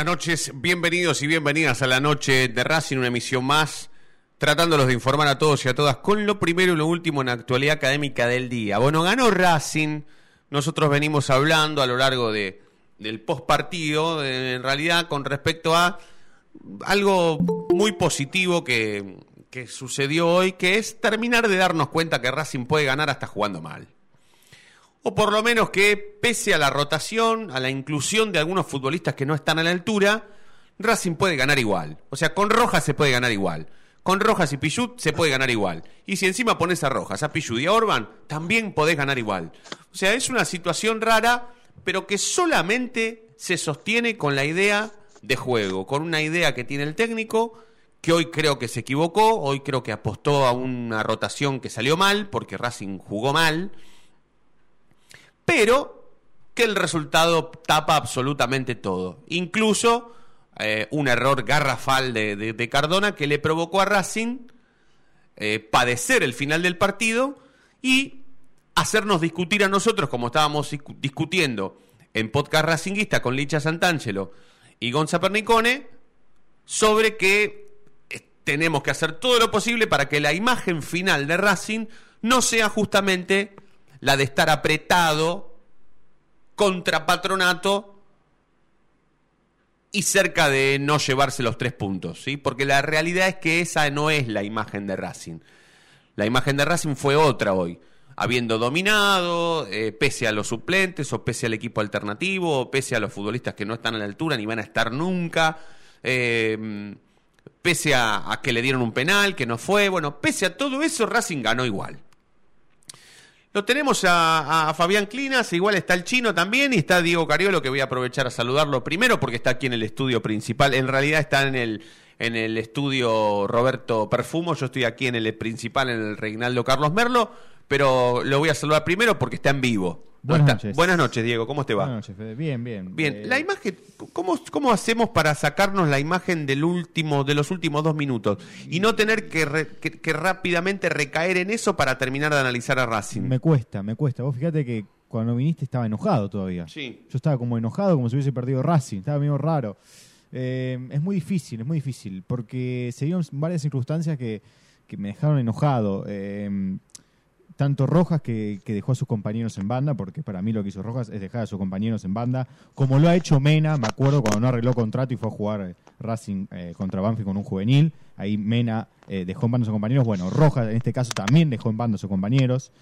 buenas noches. Bienvenidos y bienvenidas a la noche de Racing, una emisión más, tratándolos de informar a todos y a todas con lo primero y lo último en la actualidad académica del día. Bueno, ganó Racing. Nosotros venimos hablando a lo largo de, del post partido, en realidad con respecto a algo muy positivo que, que sucedió hoy, que es terminar de darnos cuenta que Racing puede ganar hasta jugando mal. O por lo menos que, pese a la rotación, a la inclusión de algunos futbolistas que no están a la altura, Racing puede ganar igual. O sea, con Rojas se puede ganar igual. Con Rojas y Pichut se puede ganar igual. Y si encima pones a Rojas, a Pichut y a Orban, también podés ganar igual. O sea, es una situación rara, pero que solamente se sostiene con la idea de juego, con una idea que tiene el técnico, que hoy creo que se equivocó, hoy creo que apostó a una rotación que salió mal, porque Racing jugó mal pero que el resultado tapa absolutamente todo. Incluso eh, un error garrafal de, Cardona que le provocó a Racing eh, padecer el final del partido y hacernos discutir a nosotros, como estábamos discutiendo en podcast Racinguista con Licha Santangelo y Gonza Pernicone, sobre que eh, tenemos que hacer todo lo posible para que la imagen final de Racing no sea justamente la de estar apretado contra Patronato y cerca de no llevarse los tres puntos, ¿sí? Porque la realidad es que esa no es la imagen de Racing. La imagen de Racing fue otra hoy, habiendo dominado, eh, pese a los suplentes o pese al equipo alternativo, o pese a los futbolistas que no están a la altura ni van a estar nunca, eh, pese a que le dieron un penal que no fue, bueno, pese a todo eso, Racing ganó igual. Lo tenemos a, Fabián Clinas, igual está el chino también y está Diego Cariolo, que voy a aprovechar a saludarlo primero porque está aquí en el estudio principal. En realidad está en el, en el estudio Roberto Perfumo, yo estoy aquí en el principal, en el Reinaldo Carlos Merlo, pero lo voy a saludar primero porque está en vivo. Buenas noches. Buenas noches, Diego. ¿Cómo te va? Buenas noches, Fede. Bien, bien. Bien. Eh, la imagen, ¿cómo, ¿cómo hacemos para sacarnos la imagen del último, de los últimos dos minutos y no tener que, que, rápidamente recaer en eso para terminar de analizar a Racing? Me cuesta, me cuesta. Vos fíjate que cuando viniste estaba enojado todavía. Sí. Yo estaba como enojado, como si hubiese perdido Racing. Estaba medio raro. Eh, es muy difícil, es muy difícil, porque se dieron varias circunstancias que, que me dejaron enojado. Eh, tanto Rojas que, dejó a sus compañeros en banda, porque para mí lo que hizo Rojas es dejar a sus compañeros en banda, como lo ha hecho Mena, me acuerdo cuando no arregló contrato y fue a jugar eh, Racing eh, contra Banfield con un juvenil, ahí Mena eh, dejó en banda a sus compañeros, bueno, Rojas en este caso también dejó en banda a sus compañeros,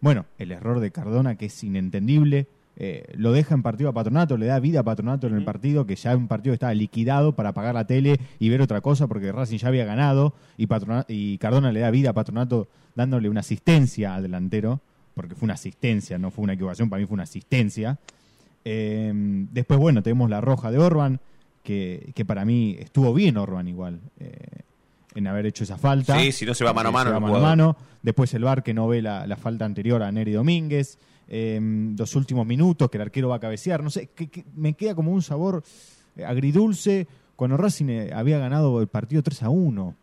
bueno, el error de Cardona que es inentendible, eh, lo deja en partido a Patronato, le da vida a Patronato en el partido, que ya un partido estaba liquidado para apagar la tele y ver otra cosa, porque Racing ya había ganado, y, y Cardona le da vida a Patronato dándole una asistencia al delantero, porque fue una asistencia, no fue una equivocación, para mí fue una asistencia. Eh, después, bueno, tenemos la roja de Orban, que, que para mí estuvo bien Orban igual. Eh, en haber hecho esa falta. Sí, si no se va mano a mano. mano, a mano. Después el VAR que no ve la, la falta anterior a Neri Domínguez eh, los últimos minutos, que el arquero va a cabecear, no sé, que, me queda como un sabor eh, agridulce cuando Racing eh, había ganado el partido 3 a 1.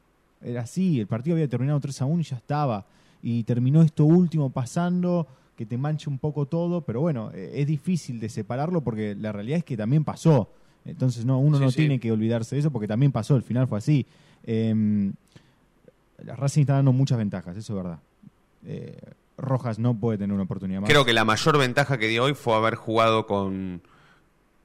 Era así, el partido había terminado 3 a 1 y ya estaba. Y terminó esto último pasando, que te mancha un poco todo, pero bueno, eh, es difícil de separarlo porque la realidad es que también pasó. Entonces no, uno no tiene que olvidarse de eso porque también pasó, el final fue así. Eh, Racing está dando muchas ventajas, eso es verdad. Eh, Rojas no puede tener una oportunidad más. Creo que la mayor ventaja que dio hoy fue haber jugado con,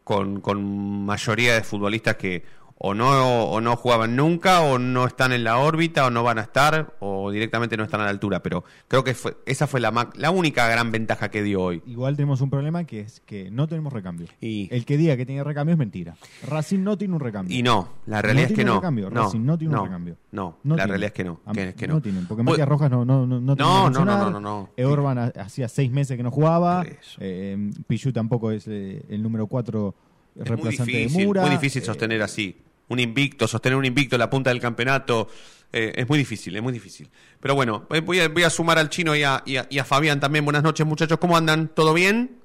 con, con mayoría de futbolistas que o no, o no jugaban nunca, o no están en la órbita, o no van a estar, o directamente no están a la altura. Pero creo que fue, esa fue la, la única gran ventaja que dio hoy. Igual tenemos un problema que es que no tenemos recambio. Y... El que diga que tiene recambio es mentira. Racing no tiene un recambio. Y no, la realidad es que no. no. Racing no tiene un recambio. No, la realidad es que no. Que, no. tienen, porque Matías Rojas no, no, no, no, no, no, no, no, no, Orban hacía seis meses que no jugaba. Eh, Pichu tampoco es eh, el número cuatro reemplazante de Mura. Muy difícil sostener eh, así un invicto, sostener un invicto en la punta del campeonato. Eh, es muy difícil, es muy difícil. Pero bueno, eh, voy a, voy a sumar al chino y a, y, a, Fabián también. Buenas noches, muchachos. ¿Cómo andan? ¿Todo bien?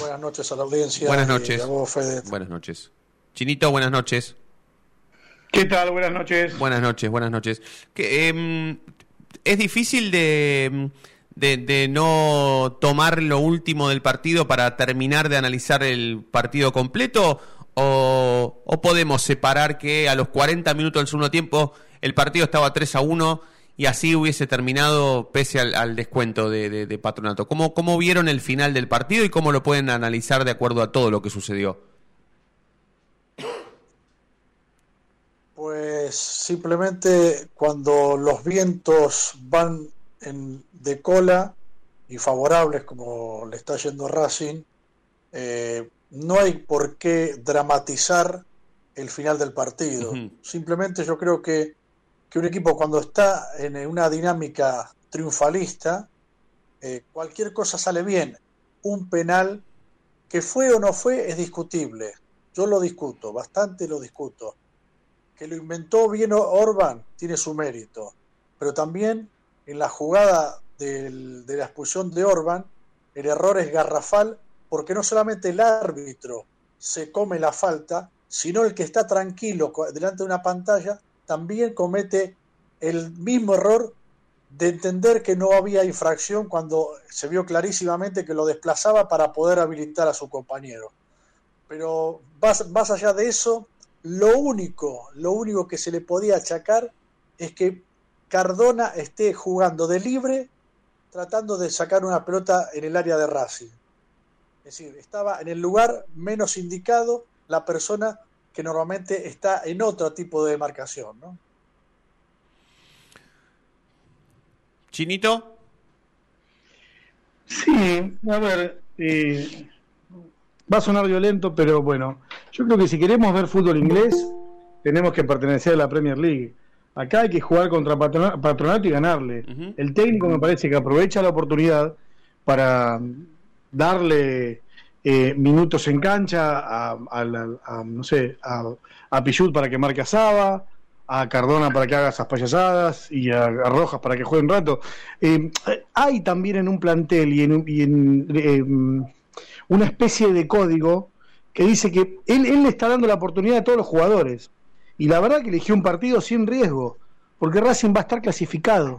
buenas noches a la audiencia. Buenas noches. Buenas noches. Chinito, buenas noches. ¿Qué tal? Buenas noches. Buenas noches, buenas noches. Que, em, es difícil de, de, de no tomar lo último del partido para terminar de analizar el partido completo? ¿O, podemos separar que a los 40 minutos del segundo tiempo el partido estaba 3 a 1 y así hubiese terminado pese al, descuento de, Patronato? ¿Cómo, ¿Cómo vieron el final del partido y cómo lo pueden analizar de acuerdo a todo lo que sucedió? Pues simplemente cuando los vientos van en, de cola y favorables como le está yendo Racing, eh, no hay por qué dramatizar el final del partido. Simplemente yo creo que, que un equipo cuando está en una dinámica triunfalista, eh, cualquier cosa sale bien. Un penal que fue o no fue es discutible. Yo lo discuto, bastante lo discuto. Que lo inventó bien Orban tiene su mérito, pero también en la jugada del- de la expulsión de Orban, el error es garrafal porque no solamente el árbitro se come la falta, sino el que está tranquilo delante de una pantalla también comete el mismo error de entender que no había infracción cuando se vio clarísimamente que lo desplazaba para poder habilitar a su compañero. Pero más, más allá de eso, lo único, lo único que se le podía achacar es que Cardona esté jugando de libre tratando de sacar una pelota en el área de Racing. Es decir, estaba en el lugar menos indicado la persona que normalmente está en otro tipo de demarcación, ¿no? ¿Chinito? Sí, a ver, eh, va a sonar violento, pero bueno, yo creo que si queremos ver fútbol inglés, tenemos que pertenecer a la Premier League. Acá hay que jugar contra Patrona- Patronato y ganarle. El técnico me parece que aprovecha la oportunidad para darle eh, minutos en cancha a, a a, no sé, a, Pichut para que marque a Saba, a Cardona para que haga esas payasadas y a, Rojas para que juegue un rato. Eh, hay también en un plantel y en, y en, eh, una especie de código que dice que él, le está dando la oportunidad a todos los jugadores. Y la verdad que eligió un partido sin riesgo, porque Racing va a estar clasificado.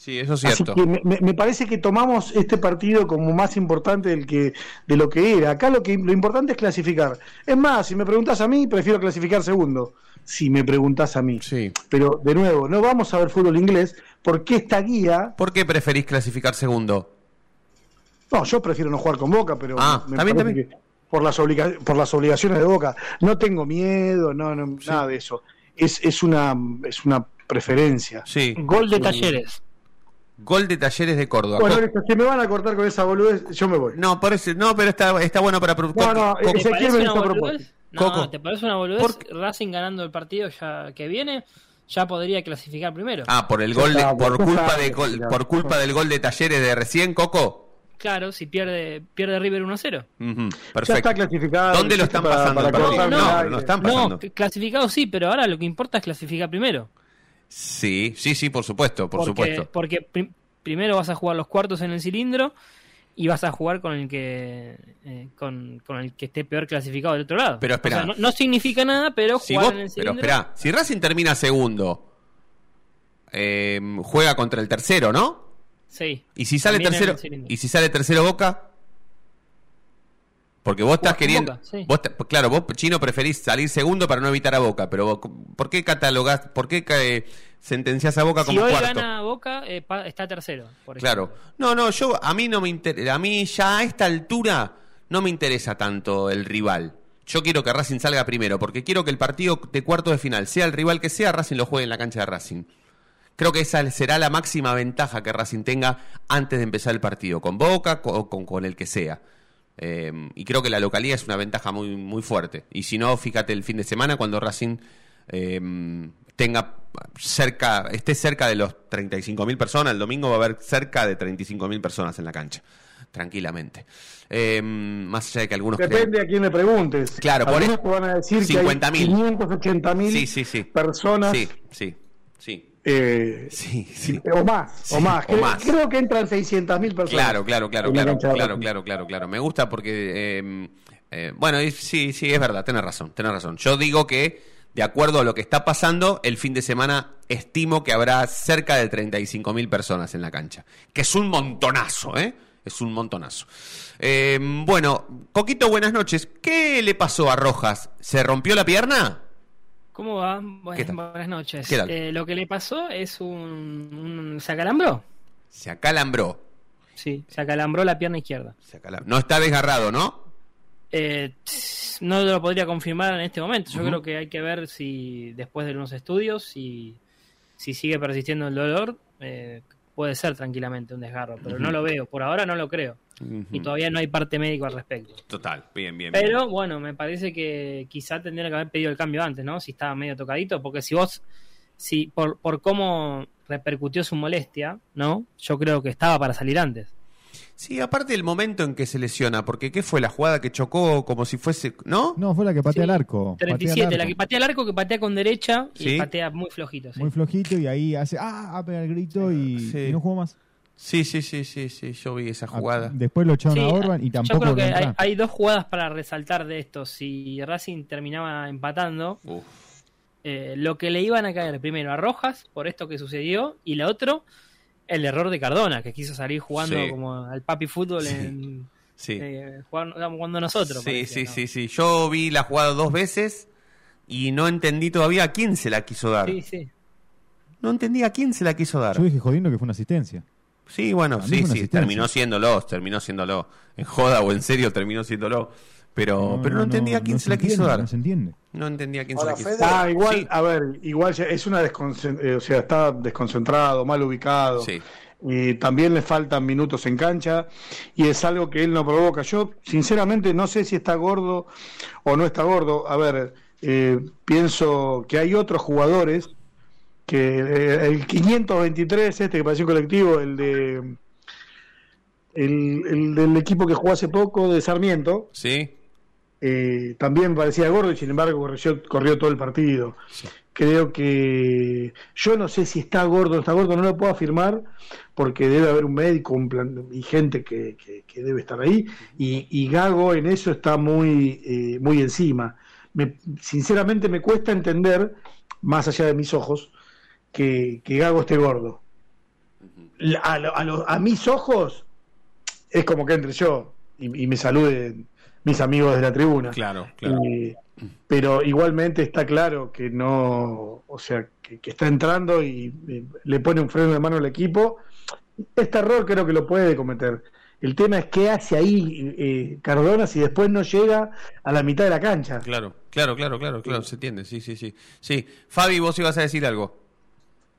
Sí, eso es Así cierto. que me, parece que tomamos este partido como más importante del que, de lo que era. Acá lo que lo importante es clasificar. Es más, si me preguntas a mí, prefiero clasificar segundo. Si me preguntas a mí. Sí. Pero de nuevo, no vamos a ver fútbol inglés porque esta guía. ¿Por qué preferís clasificar segundo? No, yo prefiero no jugar con Boca, pero Ah, me bien. que por las obliga- por las obligaciones de Boca. No tengo miedo, no, no nada de eso. Es, es una es una preferencia. Sí. Gol de Talleres. Gol de Talleres de Córdoba. Bueno, si me van a cortar con esa boludez, yo me voy. no, por eso, no, pero está, está bueno para... No, no, Co- ese- ¿Te Ezequiel parece me una hizo propósito. No, Coco. ¿te parece una boludez? ¿Por Racing ganando el partido ya que viene, ya podría clasificar primero. Ah, por el gol de- está, por culpa de gol- por culpa del gol de Talleres de recién, Coco. Claro, si pierde pierde River 1-0. Ujú, Ya Perfecto. está clasificado. ¿Dónde lo están pasando para No, no, aire. no están pasando. No, clasificado sí, pero ahora lo que importa es clasificar primero. Sí, sí, sí, por supuesto, por porque, supuesto. Porque prim- primero vas a jugar los cuartos en el cilindro y vas a jugar con el que eh, con, con el que esté peor clasificado del otro lado. Pero espera. O sea, no, no significa nada, pero Si jugar vos- en el pero cilindro. espera, si Racing termina segundo, eh, juega contra el tercero, ¿no? Sí. Y si sale tercero, y si sale tercero Boca, porque vos estás queriendo, Boca, sí. vos te- claro, vos chino preferís salir segundo para no evitar a Boca, pero vos, ¿por qué catalogás, por qué eh, sentenciás a Boca Si como hoy cuarto? gana Boca, eh, está tercero. Por Claro. ejemplo. No, no, yo a mí no me interesa, a mí ya a esta altura no me interesa tanto el rival. Yo quiero que Racing salga primero, porque quiero que el partido de cuarto de final, sea el rival que sea, Racing lo juegue en la cancha de Racing. Creo que esa será la máxima ventaja que Racing tenga antes de empezar el partido, con Boca o con, con el que sea. Eh, y creo que la localidad es una ventaja muy, muy fuerte. Y si no, fíjate el fin de semana cuando Racing eh, tenga cerca, esté cerca de los 35.000 personas, el domingo va a haber cerca de 35.000 personas en la cancha, tranquilamente. Eh, más allá de que algunos Depende a quién le preguntes. Claro, por Algunos eso- te van a decir 50.000. que hay 580.000 Sí, sí, sí. personas Sí, sí, sí. Eh, Sí, sí. o más, Sí, o más. o Cre- más. Creo que entran 600.000 personas. Claro, claro, claro, claro, claro, claro, claro, claro. Me gusta porque, eh, eh, bueno, sí, sí, es verdad, tenés razón, tenés razón. Yo digo que de acuerdo a lo que está pasando, el fin de semana estimo que habrá cerca de 35 mil personas en la cancha. Que es un montonazo, ¿eh? Es un montonazo. Eh, bueno, Coquito, buenas noches. ¿Qué le pasó a Rojas? ¿Se rompió la pierna? ¿Cómo va? Buenas, buenas noches. Eh, lo que le pasó es un, un- ¿Se acalambró? Se acalambró. Sí, se acalambró la pierna izquierda. Se acalam- No está desgarrado, ¿no? Eh, no lo podría confirmar en este momento. Yo creo que hay que ver si después de unos estudios, si, si sigue persistiendo el dolor, eh, puede ser tranquilamente un desgarro, pero no lo veo. Por ahora no lo creo. Y todavía no hay parte médico al respecto. Total, bien, bien. bien. Pero bueno, me parece que quizá tendría que haber pedido el cambio antes, ¿no? Si estaba medio tocadito, porque si vos, si por, por cómo repercutió su molestia, ¿no? Yo creo que estaba para salir antes. Sí, aparte del momento en que se lesiona, porque ¿qué fue la jugada que chocó como si fuese, ¿no? No, fue la que patea Sí, el arco. patea el 37, la arco. que patea el arco, que patea con derecha Sí. y patea muy flojito. sí. Muy flojito y ahí hace, ah, ah, pega el grito y, Sí. y no jugó más. Sí, sí, sí, sí, sí, yo vi esa Ah, jugada. Después lo echaron Sí, a Orban y yo tampoco creo que a hay, hay dos jugadas para resaltar de esto. Si Racing terminaba empatando, Uf, eh, lo que le iban a caer primero a Rojas por esto que sucedió y la otro el error de Cardona que quiso salir jugando Sí. como al papi fútbol Sí. en sí. eh, jugando, jugando nosotros sí, parecía, sí, ¿no? sí, sí. Yo vi la jugada dos veces y no entendí todavía a quién se la quiso dar. sí sí No entendí a quién se la quiso dar. Yo dije jodiendo que fue una asistencia. Sí, bueno, sí, sí, terminó siéndolo, terminó siéndolo. En joda o en serio terminó siéndolo. Pero no, pero no, entendí a quién no se la quiso entiende, dar. No se entiende. No entendí a quién Ahora, se la quiso dar. Ah, igual, Sí. a ver, igual ya es una desconcentración, o sea, está desconcentrado, mal ubicado. Sí. Y también le faltan minutos en cancha y es algo que él no provoca. Yo, sinceramente, no sé si está gordo o no está gordo. A ver, eh, pienso que hay otros jugadores que eh, el 523, este que pareció colectivo, el de el, el del equipo que jugó hace poco de Sarmiento, Sí. Eh, también parecía gordo y sin embargo corrió, corrió todo el partido. Creo que yo no sé si está gordo o no está gordo, no lo puedo afirmar porque debe haber un médico un plan, y gente que, que- que debe estar ahí y, y Gago en eso está muy, eh, muy encima. Me- sinceramente me cuesta entender, más allá de mis ojos, que, que Gago esté gordo. A, lo- a lo- a mis ojos es como que entre yo y, y me saluden mis amigos de la tribuna. Claro, claro. Eh, pero igualmente está claro que no, o sea, que, que está entrando y le pone un freno de mano al equipo. Este error creo que lo puede cometer. El tema es qué hace ahí eh, Cardona si después no llega a la mitad de la cancha. Claro, claro, claro, claro, claro, se entiende, sí, sí, sí. Sí, Fabi, vos ibas a decir algo.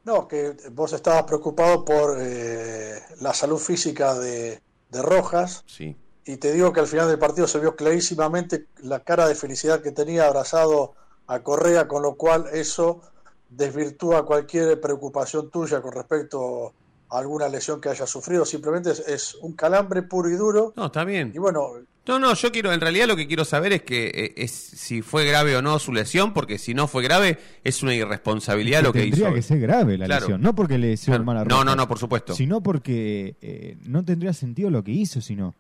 No, que vos estabas preocupado por eh, la salud física de, de Rojas Sí, y te digo que al final del partido se vio clarísimamente la cara de felicidad que tenía abrazado a Correa, con lo cual eso desvirtúa cualquier preocupación tuya con respecto a alguna lesión que haya sufrido. Simplemente es, es un calambre puro y duro. no, está bien. Y bueno, No, no, yo quiero, en realidad lo que quiero saber es que eh, es si fue grave o no su lesión, porque si no fue grave es una irresponsabilidad lo que tendría hizo. que ser grave la Claro. lesión. No porque le hizo Claro. mal a No, no, no, por supuesto. Sino porque eh, no tendría sentido lo que hizo, sino.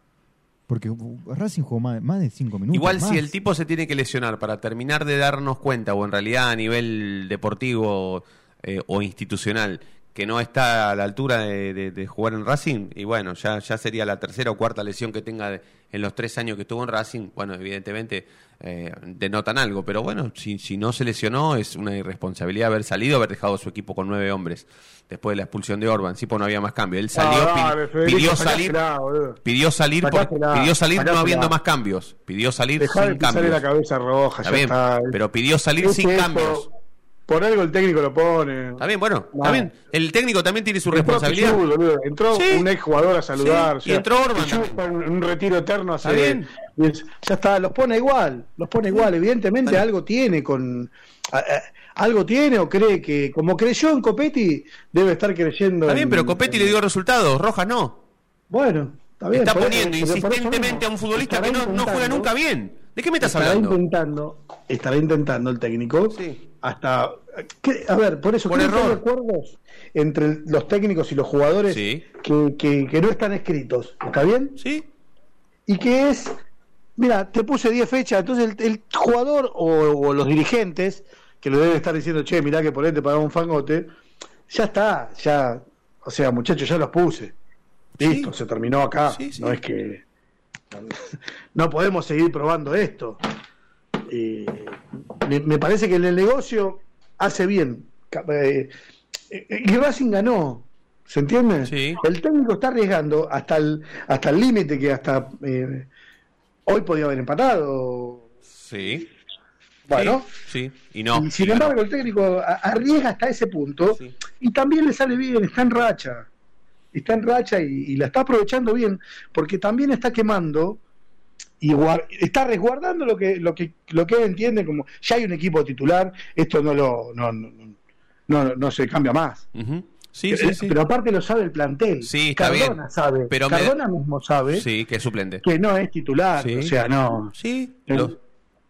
Porque uh, Racing jugó más, más de minutos. Igual si el tipo se tiene que lesionar para terminar de darnos cuenta, o en realidad a nivel deportivo eh, o institucional, que no está a la altura de, de- de jugar en Racing, y bueno, ya, ya sería la tercera o cuarta lesión que tenga de- en los tres años que estuvo en Racing, bueno, evidentemente eh, denotan algo, pero bueno, si, si no se lesionó es una irresponsabilidad haber salido, haber dejado a su equipo con nueve hombres después de la expulsión de Orban, sí, pues no había más cambio. Él salió, Ah, pi- dale, Federico, pidió salir, pidió salir, por- pidió salir no habiendo más cambios, pidió salir Dejá sin cambios. la cabeza roja, ya está. pero pidió salir sin eso, cambios. Por algo el técnico lo pone. Está bien, bueno, bien. El técnico también tiene su Entró responsabilidad. Entró Sí. un ex jugador a saludar. Sí, y entró Orban también. un retiro eterno hace. Bien. es- ya está, los pone igual. Los pone igual. Evidentemente algo tiene con. a- a- algo tiene o cree que. Como creyó en Copetti, debe estar creyendo. Está bien, en- pero Copetti en- le dio resultados, Rojas no. Bueno, está bien. Está poniendo eso insistentemente a un futbolista que no, no juega nunca bien. ¿De qué me estás estará hablando? intentando estará intentando el técnico Sí. hasta a ver por eso Por creo que hay acuerdos entre los técnicos y los jugadores Sí. que, que- que no están escritos está bien ¿Sí? y que es mira te puse 10 fechas entonces el, el jugador o, o los dirigentes que lo debe estar diciendo, che, mirá que por ahí te pagaba un fangote, ya está, ya, o sea, muchachos, ya los puse. Listo, Sí. se terminó acá. Sí. No es que. No podemos seguir probando esto. Eh, me, me parece que en el negocio hace bien. Eh, eh, y Racing ganó. ¿Se entiende? Sí. El técnico está arriesgando hasta el hasta el límite que hasta eh, hoy podía haber empatado. Sí. Bueno, Sí, sí. Y no. y sin embargo, el técnico arriesga hasta ese punto Sí. y también le sale bien, está en racha. Está en racha y, y la está aprovechando bien, porque también está quemando y está resguardando lo que, lo que lo que él entiende como ya hay un equipo titular, esto no lo no, no, no, no se cambia más. Sí, sí, sí. Pero aparte lo sabe el plantel. Sí, está Cardona bien. sabe. Pero me- Cardona mismo sabe Sí, que es suplente. que no es titular, Sí. o sea, no. Sí, El- lo,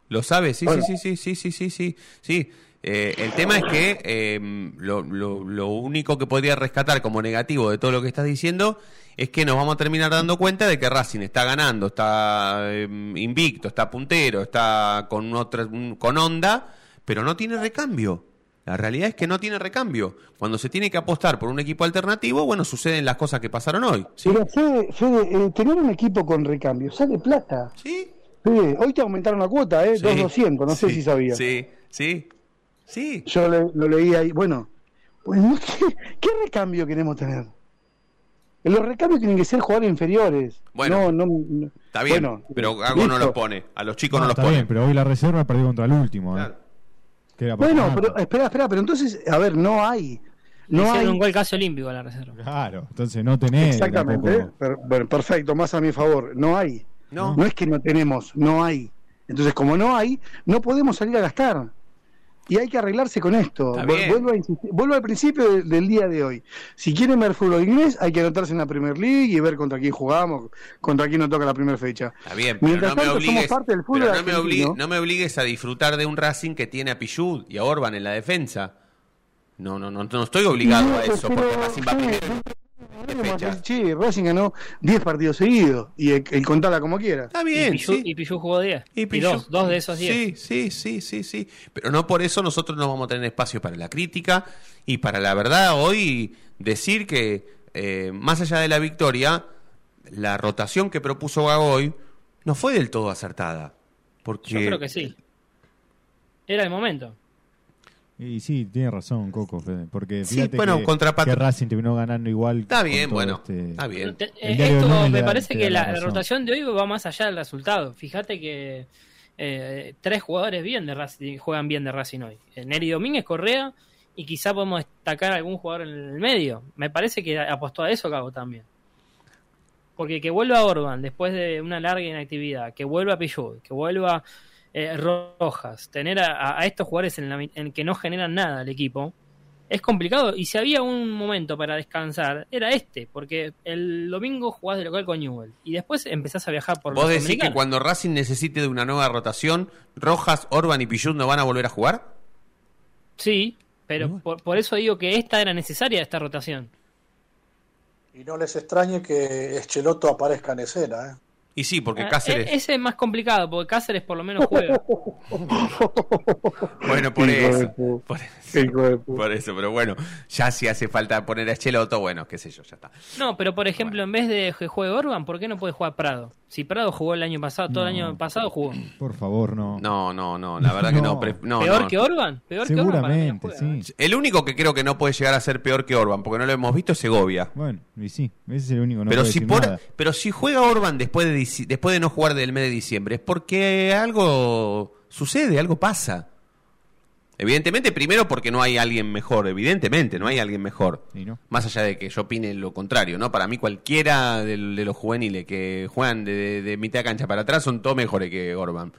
lo sabe, sí, Bueno. sí, sí, sí, sí, sí, sí, sí. Eh, el tema es que eh, lo, lo- lo único que podría rescatar como negativo de todo lo que estás diciendo es que nos vamos a terminar dando cuenta de que Racing está ganando, está eh, invicto, está puntero, está con otra, con onda, pero no tiene recambio. La realidad es que no tiene recambio. Cuando se tiene que apostar por un equipo alternativo, bueno, suceden las cosas que pasaron hoy. ¿sí? Pero Fede, Fede, eh, tener un equipo con recambio sale plata. ¿Sí? Fede, hoy te aumentaron la cuota, ¿eh? Sí, 2.200, no sé si sabía. Sí, sí, sí. Yo le- lo leí ahí. Bueno, pues, ¿qué recambio queremos tener? Los recambios tienen que ser jugadores inferiores. Bueno, no, no, no- Está bien, bueno, pero algo no los pone. A los chicos no, los está pone. bien, pero hoy la reserva perdió contra el último. ¿eh? Que era Bueno, pero espera, espera, pero entonces, a ver, no hay. No hicieron hay. un gol casi olímpico a la reserva. Claro, entonces no tenés. Exactamente. per- bueno, perfecto, más a mi favor. No hay. No. No es que no tenemos, no hay. Entonces, como no hay, no podemos salir a gastar. Y hay que arreglarse con esto. Vuelvo, a insistir- vuelvo al principio de- del día de hoy. Si quieren ver fútbol inglés, hay que anotarse en la Premier League y ver contra quién jugamos, contra quién nos toca la primera fecha. Está bien, pero Mientras no me tanto, somos obligues, parte del fútbol no me, argentino. obli- no me obligues a disfrutar de un Racing que tiene a Pichud y a Orban en la defensa. No, no, no, no estoy obligado No, a eso porque Racing va sí, Che, Racing ganó 10 partidos seguidos y el, el contala como quiera. Está Y bien, Pichu, sí. y Pichu jugó 10. Y, dos, dos de esos 10. Sí, sí, sí, sí, sí. Pero no por eso nosotros no vamos a tener espacio para la crítica y para la verdad hoy decir que eh, más allá de la victoria, la rotación que propuso Gagoy no fue del todo acertada. Porque Yo creo que sí. Era el momento. Y sí, tiene razón, Coco, Fede, porque Sí, fíjate bueno, que, contra Pat- que Racing terminó ganando igual. Está bien, bueno, este- está bien. Te- Esto me da- parece que la rotación de hoy va más allá del resultado. Fíjate que eh, tres jugadores bien de Racing, juegan bien de Racing hoy. Eh, Neri Domínguez, Correa y quizá podemos destacar algún jugador en el medio. Me parece que apostó a eso Cago también. Porque que vuelva Orban después de una larga inactividad, que vuelva Pillud, que vuelva eh, Rojas, tener a, a estos jugadores en, la en que no generan nada al equipo, es complicado. Y si había un momento para descansar, era este, porque el domingo jugás de local con Newell y después empezás a viajar por ¿Vos los decís que cuando Racing necesite de una nueva rotación, Rojas, Orban y Pichut no van a volver a jugar? Sí, pero por, por eso digo que esta era necesaria, esta rotación. Y no les extrañe que Escheloto aparezca en escena. ¿eh? Y sí, porque Ah, Cáceres... e- Ese es más complicado, porque Cáceres por lo menos juega. Bueno, por eso. Por, pu- por eso, pero bueno, ya si hace falta poner a Cheloto, bueno, qué sé yo, ya está. No, pero por ejemplo, en vez de que juegue Orban, ¿por qué no puede jugar Prado? Si Prado jugó el año pasado, todo el año pasado jugó. Por favor, no. No, no, no, la verdad que no. No. pre- no, ¿Peor no. que Orban? Peor que Orban Seguramente, juega. sí. El único que creo que no puede llegar a ser peor que Orban, porque no lo hemos visto, es Segovia. Bueno, y sí, ese es el único. No pero si decir por, nada. pero si juega Orban después de después de no jugar del mes de diciembre, es porque algo sucede, algo pasa. Evidentemente, primero porque no hay alguien mejor, evidentemente, no hay alguien mejor. Y no. Más allá de que yo opine lo contrario, ¿no? Para mí cualquiera de, los juveniles que juegan de, de- de mitad de cancha para atrás son todos mejores que Orban.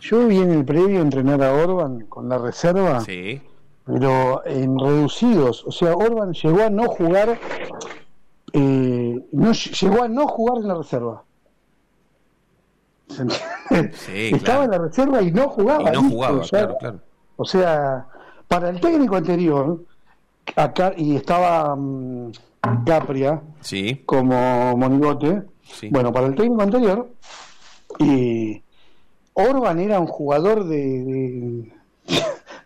Yo vi en el previo entrenar a Orban con la reserva, Sí. pero en reducidos. O sea, Orban llegó a no jugar, eh, no, llegó a no jugar en la reserva. Sí, Estaba claro. en la reserva y no jugaba. Y no listo, jugaba, o sea, claro, claro. O sea, para el técnico anterior, acá, y estaba mm, Capria Sí, como monigote, sí. bueno, para el técnico anterior, y Orban era un jugador de, de,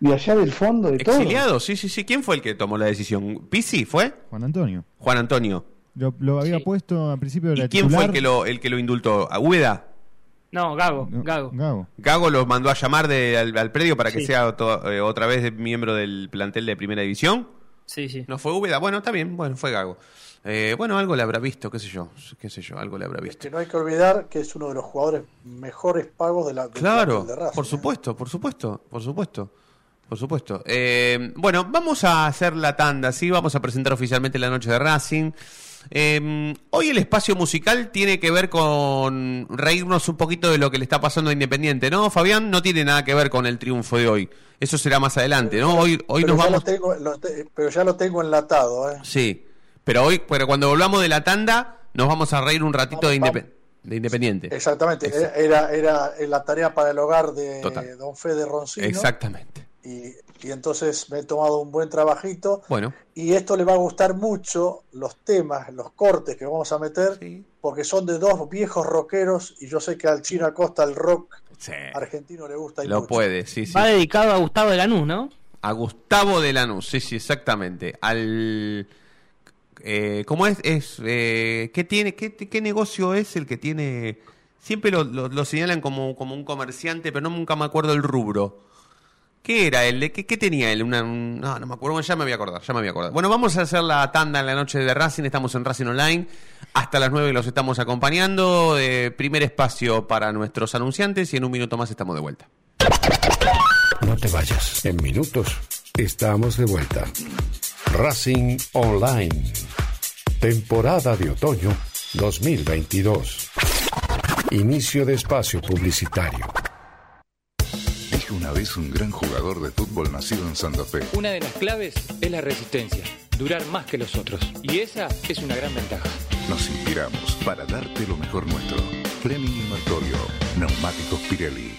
de allá del fondo de todo. Exiliado, sí, sí, sí. ¿Quién fue el que tomó la decisión? ¿Pisi fue? Juan Antonio. Juan Antonio. Lo, lo había Sí. puesto al principio de la ¿Y quién fue el titular. que lo, el que lo indultó? ¿A? No, Gago, No, Gago. Gago. Gago lo mandó a llamar de- al, al predio para que Sí. sea to- eh, otra vez miembro del plantel de primera división. Sí, sí. ¿No fue Úbeda? Bueno, está bien, bueno, fue Gago. Eh, bueno, algo le habrá visto, qué sé yo, qué sé yo, algo le habrá Es visto. que no hay que olvidar que es uno de los jugadores mejores pagos de la Claro, plantel de Racing, por ¿eh? supuesto, por supuesto, por supuesto. Por supuesto. Eh, bueno, vamos a hacer la tanda, ¿sí? Vamos a presentar oficialmente la noche de Racing. Eh, hoy el espacio musical tiene que ver con reírnos un poquito de lo que le está pasando a Independiente, ¿no, Fabián? No tiene nada que ver con el triunfo de hoy. Eso será más adelante, ¿no? Hoy, hoy pero, nos vamos... lo tengo, te- pero ya lo tengo enlatado. ¿eh? Sí, pero hoy, pero cuando volvamos de la tanda, nos vamos a reír un ratito de, Independiente. Exactamente, Exacto. era, era la tarea para el hogar de Total. Don Fede Roncino. Exactamente. Y, y entonces me he tomado un buen trabajito. Bueno, Y esto le va a gustar mucho los temas, los cortes que vamos a meter, sí. porque son de dos viejos rockeros. Y yo sé que al Chino Acosta el rock Sí. argentino le gusta y Lo mucho. puede, sí, sí. Va dedicado a Gustavo de Lanús, ¿no? A Gustavo de Lanús, sí, sí, exactamente. Al. Eh, ¿Cómo es? es eh, ¿qué, tiene, qué, ¿Qué negocio es el que tiene.? Siempre lo, lo- lo señalan como, como un comerciante, pero no, nunca me acuerdo el rubro. ¿Qué era él? ¿Qué, qué tenía él? Una, un- no, no me acuerdo. Ya me voy a acordar, ya me voy a. Bueno, vamos a hacer la tanda en la noche de Racing. Estamos en Racing Online. Hasta las 9 los estamos acompañando. Eh, primer espacio para nuestros anunciantes y en un minuto más estamos de vuelta. No te vayas. En minutos estamos de vuelta. Racing Online. Temporada de otoño 2022. Inicio de espacio publicitario. Una vez un gran jugador de fútbol nacido en Santa Fe. Una de las claves es la resistencia, durar más que los otros. Y esa es una gran ventaja. Nos inspiramos para darte lo mejor nuestro. Fleming y Martorio, Neumáticos Pirelli.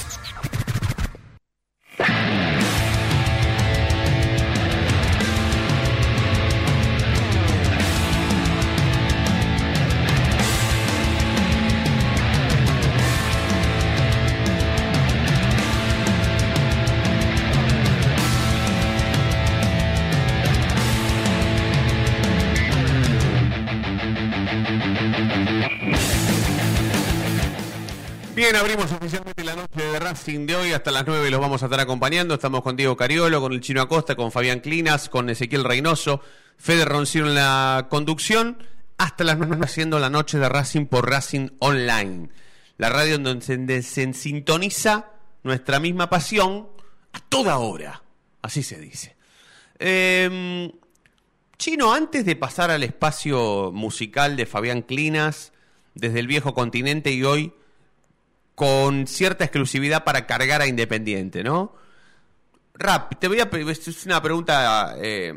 Racing de hoy. Hasta las 9 los vamos a estar acompañando. Estamos con Diego Cariolo, con el Chino Acosta, con Fabián Clinas, con Ezequiel Reynoso, Fede Roncino en la conducción. Hasta las 9 haciendo la noche de Racing por Racing Online. La radio en donde se sintoniza nuestra misma pasión a toda hora. Así se dice. Eh, Chino, antes de pasar al espacio musical de Fabián Clinas, desde el viejo continente y hoy con cierta exclusividad para cargar a Independiente, ¿no? Rap, te voy a es una pregunta eh,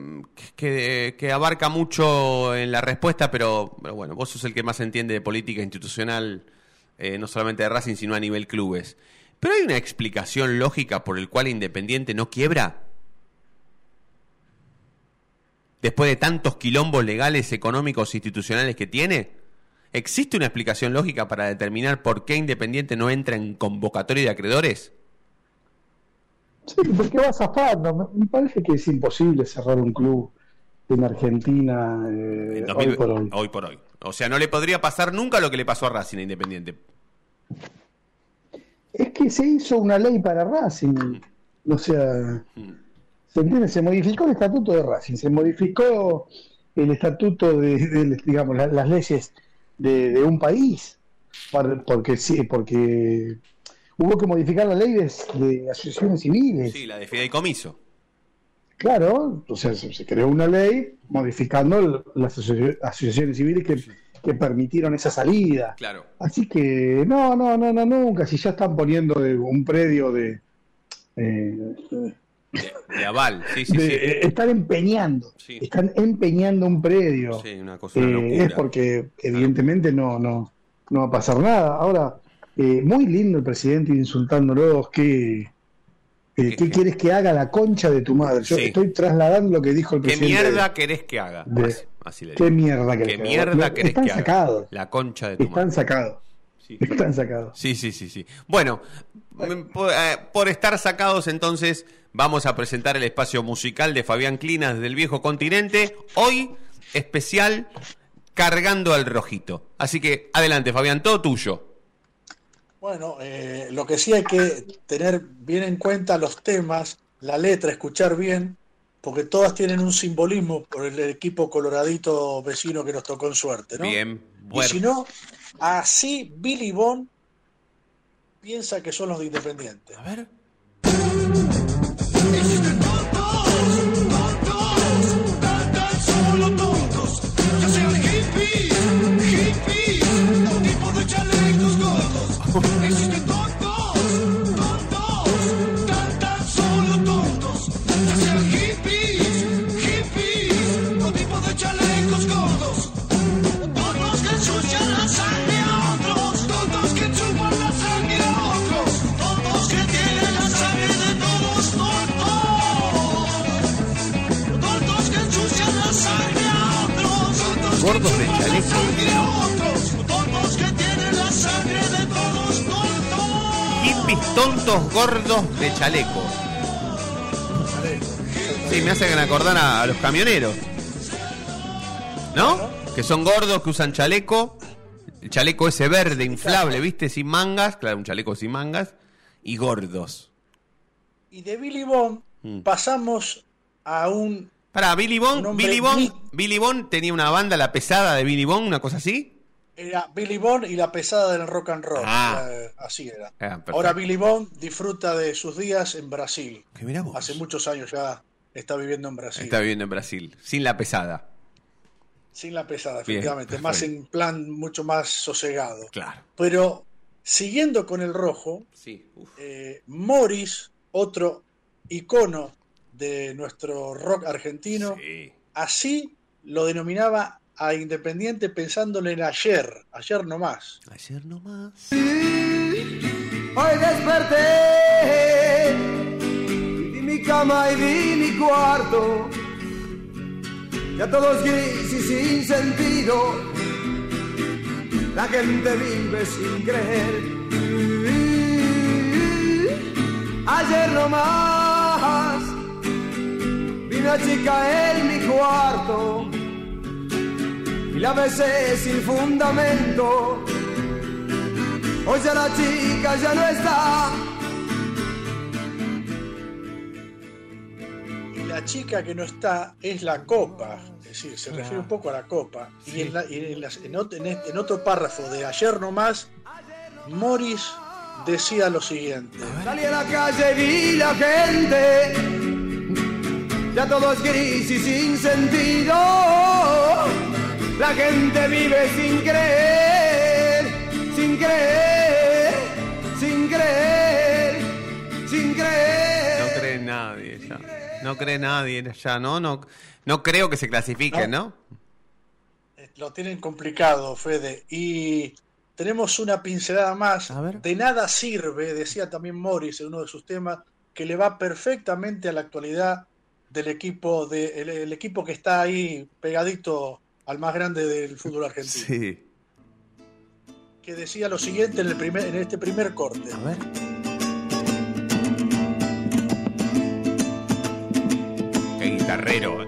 que, que, abarca mucho en la respuesta, pero, bueno, vos sos el que más entiende de política institucional, eh, no solamente de Racing, sino a nivel clubes. Pero hay una explicación lógica por el cual Independiente no quiebra. Después de tantos quilombos legales, económicos, institucionales que tiene. ¿Existe una explicación lógica para determinar por qué Independiente no entra en convocatoria de acreedores? Sí, porque va zafando. Me parece que es imposible cerrar un club en Argentina eh, hoy por hoy. Hoy por hoy. O sea, no le podría pasar nunca lo que le pasó a Racing a Independiente. Es que se hizo una ley para Racing. O sea, ¿se entiende? Se modificó el estatuto de Racing, se modificó el estatuto de, de digamos, las leyes de, de un país, porque sí, porque hubo que modificar la ley de, de, asociaciones civiles. Sí, la de fideicomiso. Claro, o sea, se, se creó una ley modificando las asociaciones civiles que, que, permitieron esa salida. Claro. Así que no, no, no, no, nunca. Si ya están poniendo de un predio de, eh, de, de, aval, sí, sí, de, sí. Están empeñando, sí. están empeñando un predio. Sí, una cosa, una eh, es porque evidentemente no, no, no va a pasar nada. Ahora, eh, muy lindo el presidente insultándolos, que... Eh, ¿Qué, ¿Qué, quieres que haga la concha de tu madre? Yo sí. estoy trasladando lo que dijo el presidente. ¿Qué mierda querés que haga? De, así, así ¿Qué mierda querés ¿Qué que mierda haga? querés Están que sacados. La concha de tu Están madre. sacados. Sí. Están sacados. Sí, sí, sí, sí. Bueno, por, eh, por, estar sacados entonces vamos a presentar el espacio musical de Fabián Clinas del Viejo Continente. Hoy especial cargando al rojito. Así que adelante Fabián, todo tuyo. Bueno, eh, lo que sí hay que tener bien en cuenta los temas, la letra, escuchar bien, porque todas tienen un simbolismo por el equipo coloradito vecino que nos tocó en suerte, ¿no? Bien, bueno. Y si no, así Billy Bond piensa que son los de Independiente. A ver. Tontos gordos de chaleco. Sí, me hacen acordar a, a, los camioneros. ¿No? Que son gordos, que usan chaleco. El chaleco ese verde, inflable, ¿viste? Sin mangas. Claro, un chaleco sin mangas. Y gordos. Y de Billy Bond mm. pasamos a un. Para, Billy Bond, Billy Bond, Billy Bond tenía una banda, la pesada de Billy Bond, una cosa así era Billy Bond y la pesada del rock and roll. Ah. Así era. Ah, Ahora Billy Bond disfruta de sus días en Brasil. Hace muchos años ya está viviendo en Brasil. Está viviendo en Brasil, sin la pesada. Sin la pesada, efectivamente. Más en plan mucho más sosegado. Claro. Pero siguiendo con el rojo, sí. eh, Morris, otro icono de nuestro rock argentino, sí. así lo denominaba a Independiente pensándole en ayer, ayer nomás. Ayer nomás. Hoy desperté y vi mi cama y vi mi cuarto. Ya todos gris y sin sentido. La gente vive sin creer. Ayer nomás vi una chica en mi cuarto y la besé sin fundamento. Hoy ya la chica ya no está. Y la chica que no está es la copa, es decir, se refiere un poco a la copa. Y, en, la- y en las- en ot- en este- en otro párrafo de ayer nomás, Morris decía lo siguiente. Salí a la calle y vi la gente. Ya todo es gris y sin sentido. La gente vive sin creer, sin creer, sin creer, sin No creer. cree nadie ya. No cree nadie ya, ¿no? No, no creo que se clasifiquen, ¿no? Lo tienen complicado, Fede. Y tenemos una pincelada más. De nada sirve, decía también Morris en uno de sus temas, que le va perfectamente a la actualidad del equipo, de, el, el equipo que está ahí pegadito al más grande del fútbol argentino. Sí. Que decía lo siguiente en, el primer, en este primer corte. A ver. Qué guitarrero. eh.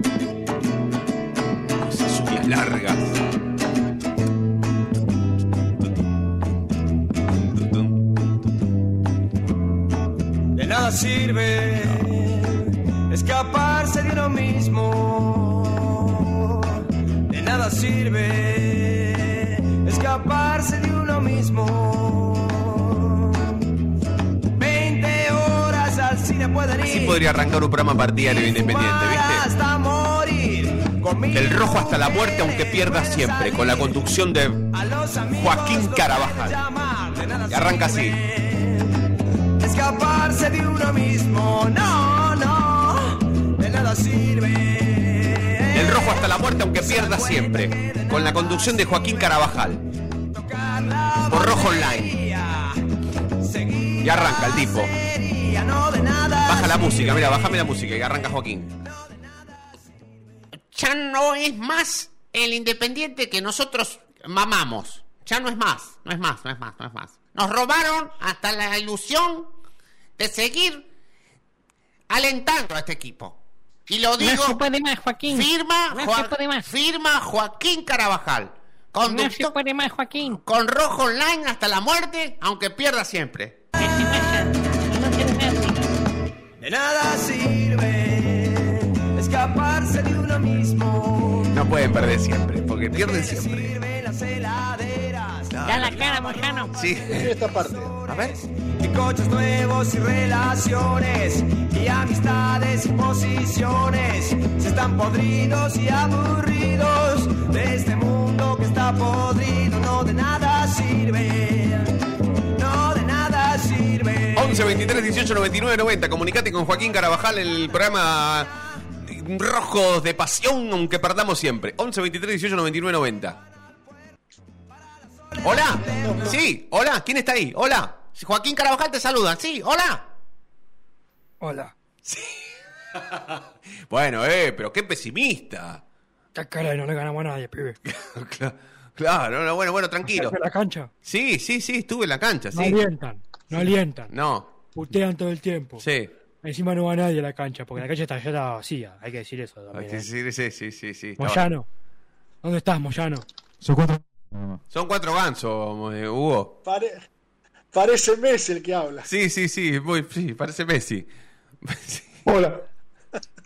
Esas uñas largas. De nada sirve escaparse de uno mismo. Nada sirve escaparse de uno mismo. 20 horas al cine pueden ir. Así podría arrancar un programa partidario independiente, ¿viste? Hasta morir. Del rojo hasta la muerte, aunque pierda siempre, con la conducción de Joaquín Carabajal. Y arranca así. Escaparse de uno mismo. No, no. De nada sirve. Rojo hasta la muerte, aunque pierda siempre. Con la conducción de Joaquín Carabajal. Por Rojo Online. Y arranca el tipo. Baja la música, mira, bájame la música y arranca Joaquín. ya no es más el independiente que nosotros mamamos. Ya no es más, no es más, no es más, no es más. Nos robaron hasta la ilusión de seguir alentando a este equipo. Y lo digo. No se puede más, Joaquín. Firma, No Joa- puede más. firma Joaquín Carabajal. No se puede más, Joaquín. Con rojo online hasta la muerte, aunque pierda siempre. De nada sirve escaparse de uno mismo. No pueden perder siempre, porque pierden siempre. Sirven las heladeras. Da la cara, Moyano. Sí. esta parte. A ver. Y coches nuevos y relaciones. Y amistades y posiciones. Se están podridos y aburridos de este mundo que está podrido. No de nada sirve. No de nada sirve. 11 23 18 99 90. Comunicate con Joaquín Carabajal en el programa Rojos de Pasión, aunque perdamos siempre. 11 23 18 99 90. Hola. Sí, hola. ¿Quién está ahí? Hola. Joaquín Carabajal te saluda. Sí, hola. Hola. Bueno, eh, pero qué pesimista. Qué caray, no le ganamos a nadie, pibe. Claro, no, bueno, bueno, tranquilo. ¿Fuiste a la cancha? Sí, sí, sí, estuve en la cancha, No sí. alientan, no alientan. No, Putean todo el tiempo. sí. Encima no va nadie a la cancha, porque la cancha está, ya está vacía. Hay que decir eso también. Sí, ¿eh? sí, sí, sí, sí, sí, estaba- Moyano. ¿Dónde estás, Moyano? Son cuatro. Son cuatro gansos, eh, Hugo. Pare- parece Messi el que habla. Sí, sí, sí, muy, sí, parece Messi. Hola.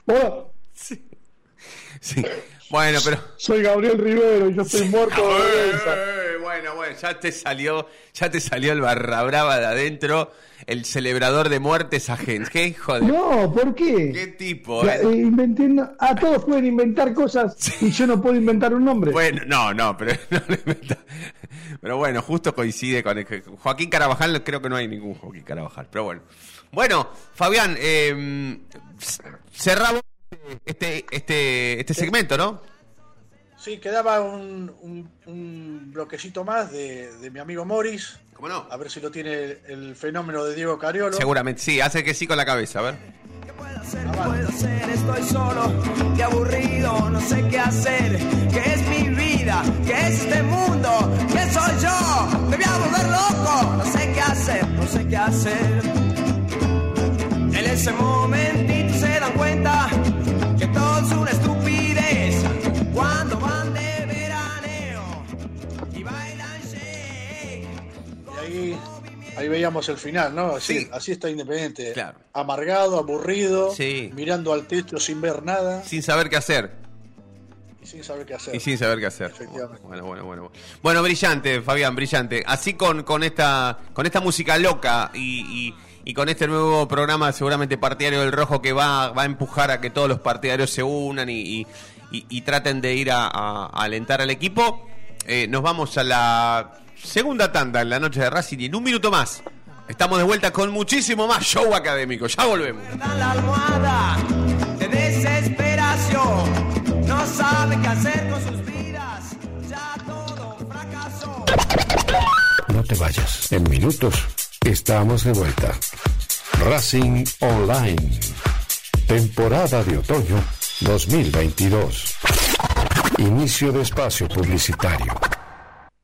Hola. Sí. Bueno, pero. Soy Gabriel Rivero y yo estoy muerto de vergüenza. Bueno, bueno, ya te salió, ya te salió el barra brava de adentro, el celebrador de muertes ajenas. ¿Qué hijo de No, ¿por qué? qué tipo? Ya, eh? eh, inventé ah, todos pueden inventar cosas y yo no puedo inventar un nombre. Bueno, no, no, pero no lo inventa. Pero bueno, justo coincide con el que- Joaquín Carabajal, creo que no hay ningún Joaquín Carabajal, pero bueno. Bueno, Fabián, eh, cerramos este, este, este segmento, ¿no? Sí, quedaba un, un- un bloquecito más de, de mi amigo Morris. ¿Cómo no? A ver si lo tiene el fenómeno de Diego Cariolo. Seguramente, sí, hace que sí con la cabeza, a ver. puedo hacer? Estoy solo, qué aburrido, no sé qué hacer. ¿Qué es mi vida? ¿Qué es este mundo? ¿Qué soy yo? Me voy a volver loco, no sé qué hacer, no sé qué hacer. En ese momentito se dan cuenta ahí Ahí veíamos el final, ¿no? Así, así está Independiente. Amargado, aburrido, Sí. mirando al techo sin ver nada Sin saber qué hacer. y sin saber qué hacer. Y sin saber qué hacer. Bueno, bueno, bueno. Bueno, brillante, Fabián, brillante. Así con, con esta con esta música loca y, y- y con este nuevo programa seguramente partidario del rojo que va, va a empujar a que todos los partidarios se unan y, y- y- y traten de ir a, a- a alentar al equipo. eh, nos vamos a la segunda tanda en la noche de Racing y en un minuto más estamos de vuelta con muchísimo más show académico. Ya volvemos. la almohada de desesperación. No sabe qué hacer con sus vidas. Ya todo fracasó. No te vayas. En minutos estamos de vuelta. Racing Online. Temporada de otoño 2022. Inicio de espacio publicitario.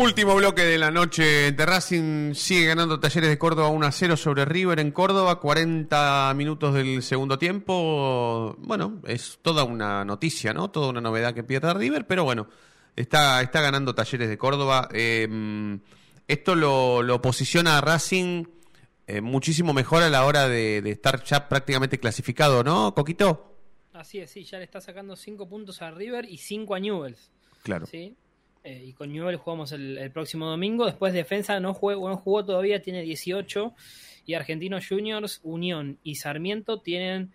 Último bloque de la noche de Racing sigue ganando Talleres de Córdoba 1 a 0 sobre River en Córdoba, 40 minutos del segundo tiempo. Bueno, es toda una noticia, ¿no? Toda una novedad que pierda River, pero bueno, está, está ganando Talleres de Córdoba. Eh, esto lo, lo posiciona a Racing eh, muchísimo mejor a la hora de, de estar ya prácticamente clasificado, ¿no, Coquito? Así es, sí, ya le está sacando 5 puntos a River y 5 a Newells. Claro. ¿sí? Eh, y con Newell jugamos el, el próximo domingo. Después Defensa no, juego, no jugó todavía, tiene 18. Y Argentinos Juniors, Unión y Sarmiento tienen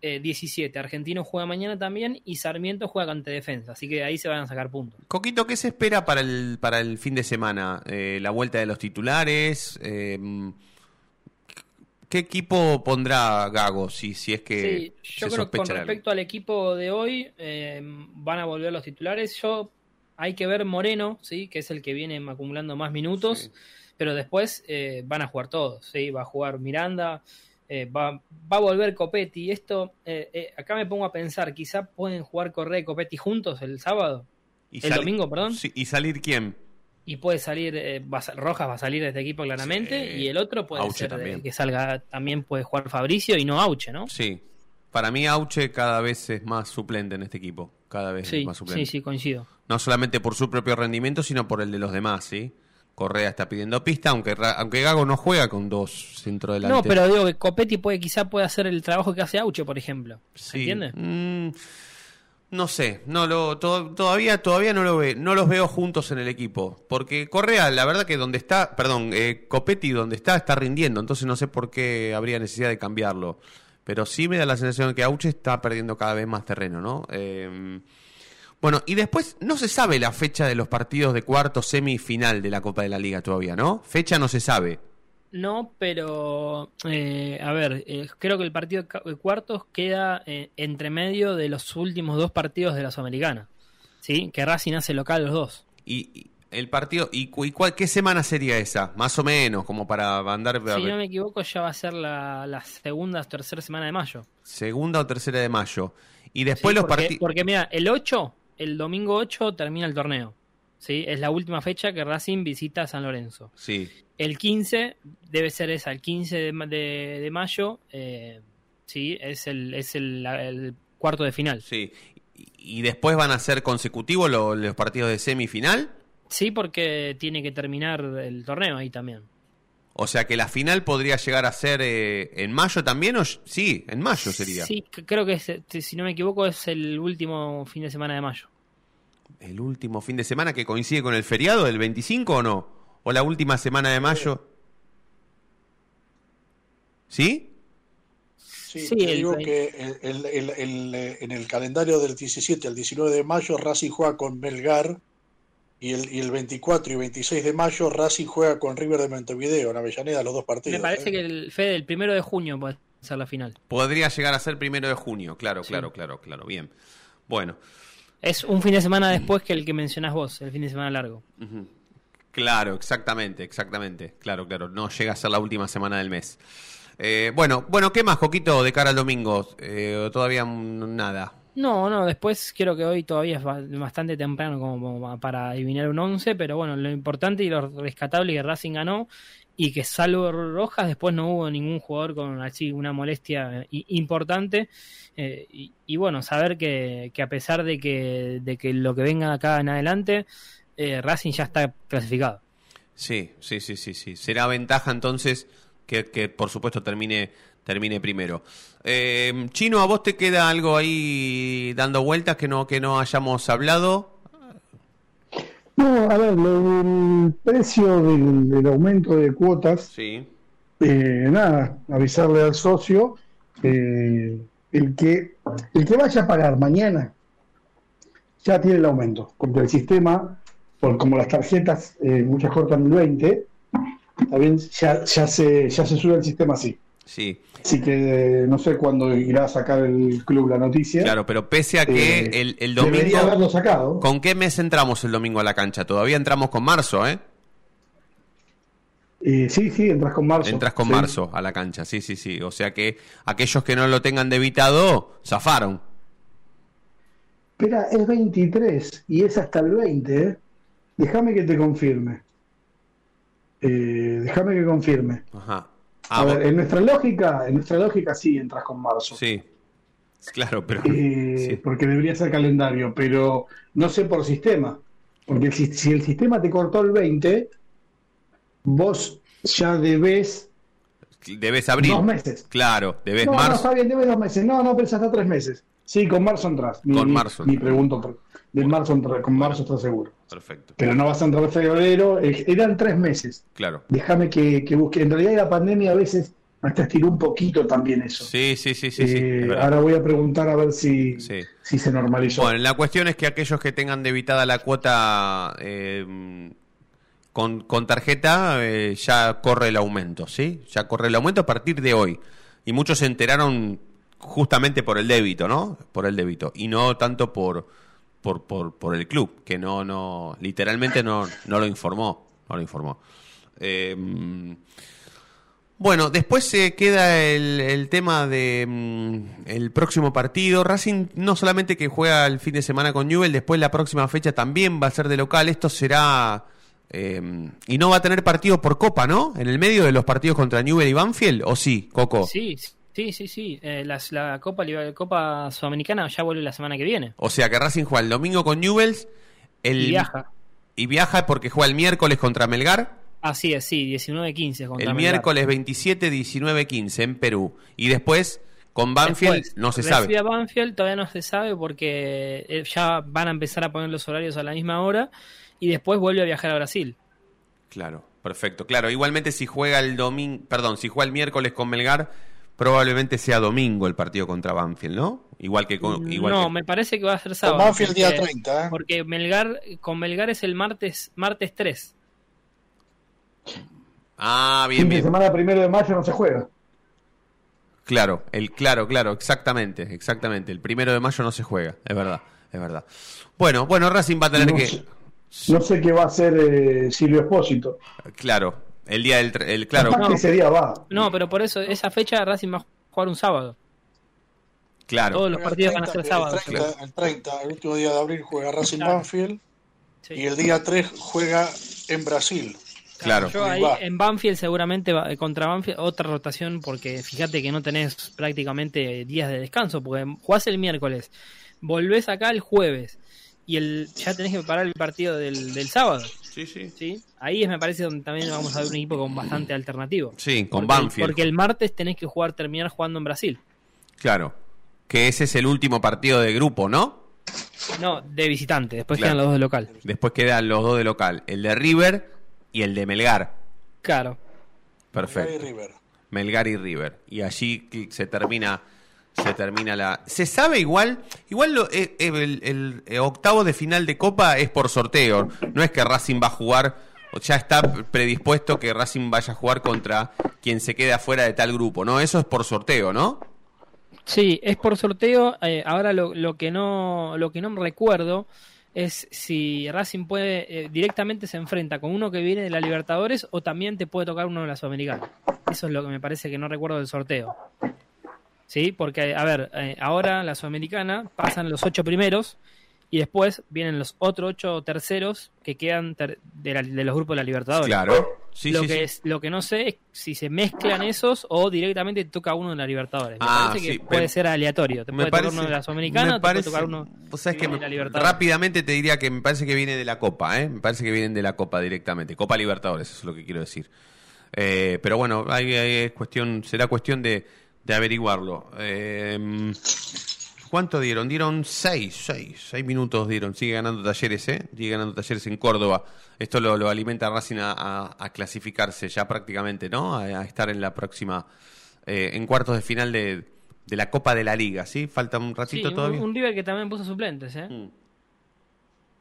eh, 17. Argentino juega mañana también y Sarmiento juega ante Defensa. Así que ahí se van a sacar puntos. Coquito, ¿qué se espera para el, para el fin de semana? Eh, ¿La vuelta de los titulares? Eh, ¿Qué equipo pondrá Gago si, si es que Sí, yo se creo que con algo? respecto al equipo de hoy eh, van a volver los titulares. Yo hay que ver Moreno, sí, que es el que viene acumulando más minutos, pero después eh, van a jugar todos, sí, va a jugar Miranda, eh, va, va a volver Copetti. Esto eh, eh, acá me pongo a pensar, quizá pueden jugar Correa y Copetti juntos el sábado, ¿Y el domingo, perdón, Sí, ¿Y salir quién? y puede salir eh, va Rojas va a salir de este equipo claramente y el otro puede Auche ser también. que salga también puede jugar Fabricio y no Auche, ¿no? Sí. Para mí Auche cada vez es más suplente en este equipo. Cada vez Sí, es más suplente. sí, sí, coincido. No solamente por su propio rendimiento, sino por el de los demás, ¿sí? Correa está pidiendo pista, aunque, aunque Gago no juega con dos centrodelanteros. No, pero digo que Copetti puede, quizá puede hacer el trabajo que hace Auche, por ejemplo. Sí. ¿Entiendes? Mm, no sé, no lo to- todavía todavía no lo ve, no los veo juntos en el equipo, porque Correa, la verdad que donde está, perdón, eh, Copetti donde está está rindiendo, entonces no sé por qué habría necesidad de cambiarlo, pero sí me da la sensación de que Auche está perdiendo cada vez más terreno, ¿no? Eh, bueno, y después no se sabe la fecha de los partidos de cuarto semifinal de la Copa de la Liga todavía, ¿no? Fecha no se sabe. No, pero eh, a ver, eh, creo que el partido de cuartos queda eh, entre medio de los últimos dos partidos de la Sudamericana. ¿Sí? Que Racing hace local los dos. Y, y el partido, y, cu- y cuál, ¿qué semana sería esa? Más o menos, como para andar Si no me equivoco, ya va a ser la, la segunda o tercera semana de mayo. segunda o tercera de mayo. Y después Sí, los partidos. porque mira, el 8, el domingo 8 termina el torneo. ¿Sí? Es la última fecha que Racing visita a San Lorenzo. Sí. El 15 debe ser esa, el 15 de, de- de mayo, eh, sí, es el, es el, cuarto de final. Sí. Y después van a ser consecutivos lo- los partidos de semifinal. Sí, porque tiene que terminar el torneo ahí también. O sea que la final podría llegar a ser eh, en mayo también, o sí, en mayo sería. Sí, creo que es, eh, si no me equivoco es el último fin de semana de mayo. El último fin de semana que coincide con el feriado del 25 o no? ¿O la última semana de mayo? ¿Sí? Sí, Sí, te el digo vein- que el- el- el- el, eh, en el calendario del 17 al 19 de mayo Racing juega con Melgar y el, y el 24 y 26 de mayo Racing juega con River de Montevideo en Avellaneda los dos partidos. Me parece ¿eh? que el Fede del primero de junio puede ser la final. Podría llegar a ser primero de junio, claro, claro, claro, claro, bien. Bueno, Es un fin de semana después que el que mencionás vos, el fin de semana largo. Claro, exactamente, exactamente. Claro, claro. No llega a ser la última semana del mes. Eh, bueno, bueno, ¿qué más, Coquito, de cara al domingo? Eh, todavía nada. No, no, después creo que hoy todavía es ba- bastante temprano como, para adivinar un 11, pero bueno, lo importante y lo rescatable es que Racing ganó y que salvo Rojas después no hubo ningún jugador con así una molestia eh, importante eh, y, y bueno, saber que, que a pesar de que, de que lo que venga acá en adelante, eh, Racing ya está clasificado. Sí, sí, sí, sí, sí. Será ventaja entonces que, que, por supuesto termine termine primero. Eh, Chino, ¿a vos te queda algo ahí dando vueltas que no que no hayamos hablado? No, a ver, lo del precio del, del aumento de cuotas, Sí. eh, nada, avisarle al socio, eh, el, que, el que vaya a pagar mañana ya tiene el aumento, porque el sistema, por como las tarjetas, eh, muchas cortan el 20, también ya, ya, se, ya se sube el sistema así. Sí. Así que eh, no sé cuándo irá a sacar el club la noticia. Claro, pero pese a que Eh, el, el debería haberlo domingo. sacado. ¿Con qué mes entramos el domingo a la cancha? Todavía entramos con marzo, ¿eh? Eh, sí, sí, entras con marzo. Entras con Sí. marzo a la cancha, sí, sí, sí. O sea que aquellos que no lo tengan debitado, zafaron. Espera, es 23 y es hasta el 20, ¿eh? Déjame que te confirme. Eh, déjame que confirme. Ajá. A ver, en nuestra lógica, en nuestra lógica sí entras con marzo. sí. Claro, pero. Eh, Porque debería ser calendario, pero no sé por sistema. Porque si, el sistema te cortó el 20, vos ya debes Debes abrir. dos meses. Claro, debes no, no, marzo. está bien, debes dos meses. No, no, pero es hasta tres meses. Sí, con marzo entras. Ni, Con marzo Ni pregunto. De marzo con marzo estás seguro. Perfecto. Pero no vas a entrar en febrero. eh, Eran tres meses. Claro. Déjame que, que busque. En realidad la pandemia a veces hasta estiró un poquito también eso. Sí, sí, sí, sí. sí, Eh, ahora voy a preguntar a ver si, Sí. si se normalizó. Bueno, la cuestión es que aquellos que tengan debitada la cuota eh, con, con tarjeta, eh, ya corre el aumento, ¿sí? Ya corre el aumento a partir de hoy. Y muchos se enteraron justamente por el débito, ¿no? Por el débito. Y no tanto por, por, por, por el club, que no, no, literalmente no, no lo informó. No lo informó. Eh, bueno, después se queda el, el tema de mm, el próximo partido. Racing no solamente que juega el fin de semana con Newell, después la próxima fecha también va a ser de local. Esto será eh, y no va a tener partido por Copa, ¿no? En el medio de los partidos contra Newell y Banfield, ¿o sí, Coco? Sí, sí, sí, sí. Eh, las- la Copa, Liber- Copa Sudamericana ya vuelve la semana que viene. O sea que Racing juega el domingo con Newells, el Y viaja. y viaja porque juega el miércoles contra Melgar. Así es, sí, 19-15 contra El Melgar. miércoles 27, 19, 15 en Perú. Y después con Banfield Después, no se sabe. a Banfield todavía no se sabe porque eh, ya van a empezar a poner los horarios a la misma hora y después vuelve a viajar a Brasil. Claro, perfecto. Claro, igualmente si juega el domingo, perdón, si juega el miércoles con Melgar, probablemente sea domingo el partido contra Banfield, ¿no? Igual que con, igual no, que- me parece que va a ser sábado. Banfield día porque- 30, ¿eh? Porque Melgar, con Melgar es el martes, martes 3. Ah, bien, Fin de bien. semana primero de mayo no se juega. Claro, el claro, claro, exactamente, exactamente. El primero de mayo no se juega, es verdad, es verdad. Bueno, bueno, Racing va a tener No que, sé, no sé qué va a hacer eh, Silvio Espósito. claro, el día del, el claro, ese día va. No, pero por eso, esa fecha Racing va a jugar un sábado. claro. Todos los Juega partidos van a 30, ser sábados. El 30, el 30, el último día de abril juega Racing Claro. Banfield y el día 3 juega en Brasil. Claro. Yo ahí Va. en Banfield seguramente va- contra Banfield otra rotación porque fíjate que no tenés prácticamente días de descanso porque jugás el miércoles, volvés acá el jueves y el ya tenés que preparar el partido del, del sábado. Sí, sí. ¿sí? Ahí es me parece donde también vamos a ver un equipo con bastante alternativo. Sí, con Porque- Banfield. Porque el martes tenés que jugar terminar jugando en Brasil. Claro. Que ese es el último partido de grupo, ¿no? No, de visitante, después Claro. quedan los dos de local. Después quedan los dos de local, el de River y el de Melgar. Claro. Perfecto. Melgar y River. Melgar y River. Y allí se termina se termina la se sabe igual igual lo- eh, eh, el, eh, octavo de final de Copa es por sorteo no es que Racing va a jugar o ya está predispuesto que Racing vaya a jugar contra quien se quede afuera de tal grupo no eso es por sorteo no Sí, es por sorteo. eh, ahora lo, lo que no lo que no recuerdo es si Racing puede eh, directamente se enfrenta con uno que viene de la Libertadores o también te puede tocar uno de la Sudamericana. Eso es lo que me parece que no recuerdo del sorteo. Sí, porque a ver, eh, ahora la Sudamericana pasan los ocho primeros y después vienen los otros ocho terceros que quedan ter- de, la- de los grupos de la Libertadores. claro sí lo, sí, que sí. Es, lo que no sé es si se mezclan esos o directamente te toca uno de la Libertadores. Me Ah, parece sí, que puede ser aleatorio. Te puede parece- tocar uno de la Sudamericana, me te puede tocar uno vos sabés que de la Libertadores. rápidamente te diría que me parece que viene de la Copa, ¿eh? Me parece que vienen de la Copa directamente. Copa Libertadores, eso es lo que quiero decir. Eh, pero bueno, ahí, ahí es cuestión, será cuestión de, de averiguarlo. Eh, ¿Cuánto dieron? Dieron seis, seis, seis minutos dieron. Sigue ganando talleres, ¿eh? Sigue ganando talleres en Córdoba. Esto lo, lo alimenta a Racing a, a- a clasificarse ya prácticamente, ¿no? A, a estar en la próxima, eh, en cuartos de final de, de la Copa de la Liga, ¿sí? Falta un Sí, ratito un, todavía. un River que también puso suplentes, ¿eh? Mm.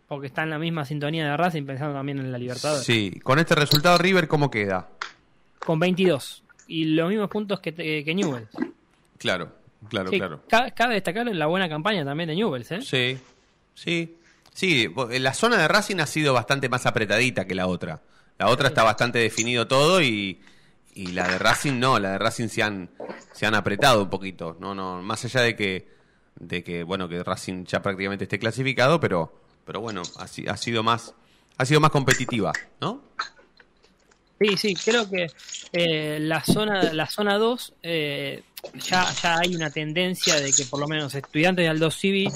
Porque está en la misma sintonía de Racing pensando también en la Libertadores. Sí, con este resultado River, ¿cómo queda? Con 22. Y los mismos puntos que, que Newell's. Claro, claro, Sí, claro. ca- Cabe destacar la buena campaña también de Newell's, ¿eh? Sí, sí. Sí, bo- la zona de Racing ha sido bastante más apretadita que la otra. La otra está bastante definido todo y, y la de Racing no, la de Racing se han, se han apretado un poquito. No, no, más allá de que, de que bueno, que Racing ya prácticamente esté clasificado, pero, pero bueno, ha, ha sido más, ha sido más competitiva, ¿no? Sí, sí, creo que eh, la zona la zona 2 eh, ya, ya hay una tendencia de que por lo menos estudiantes de Aldo Civi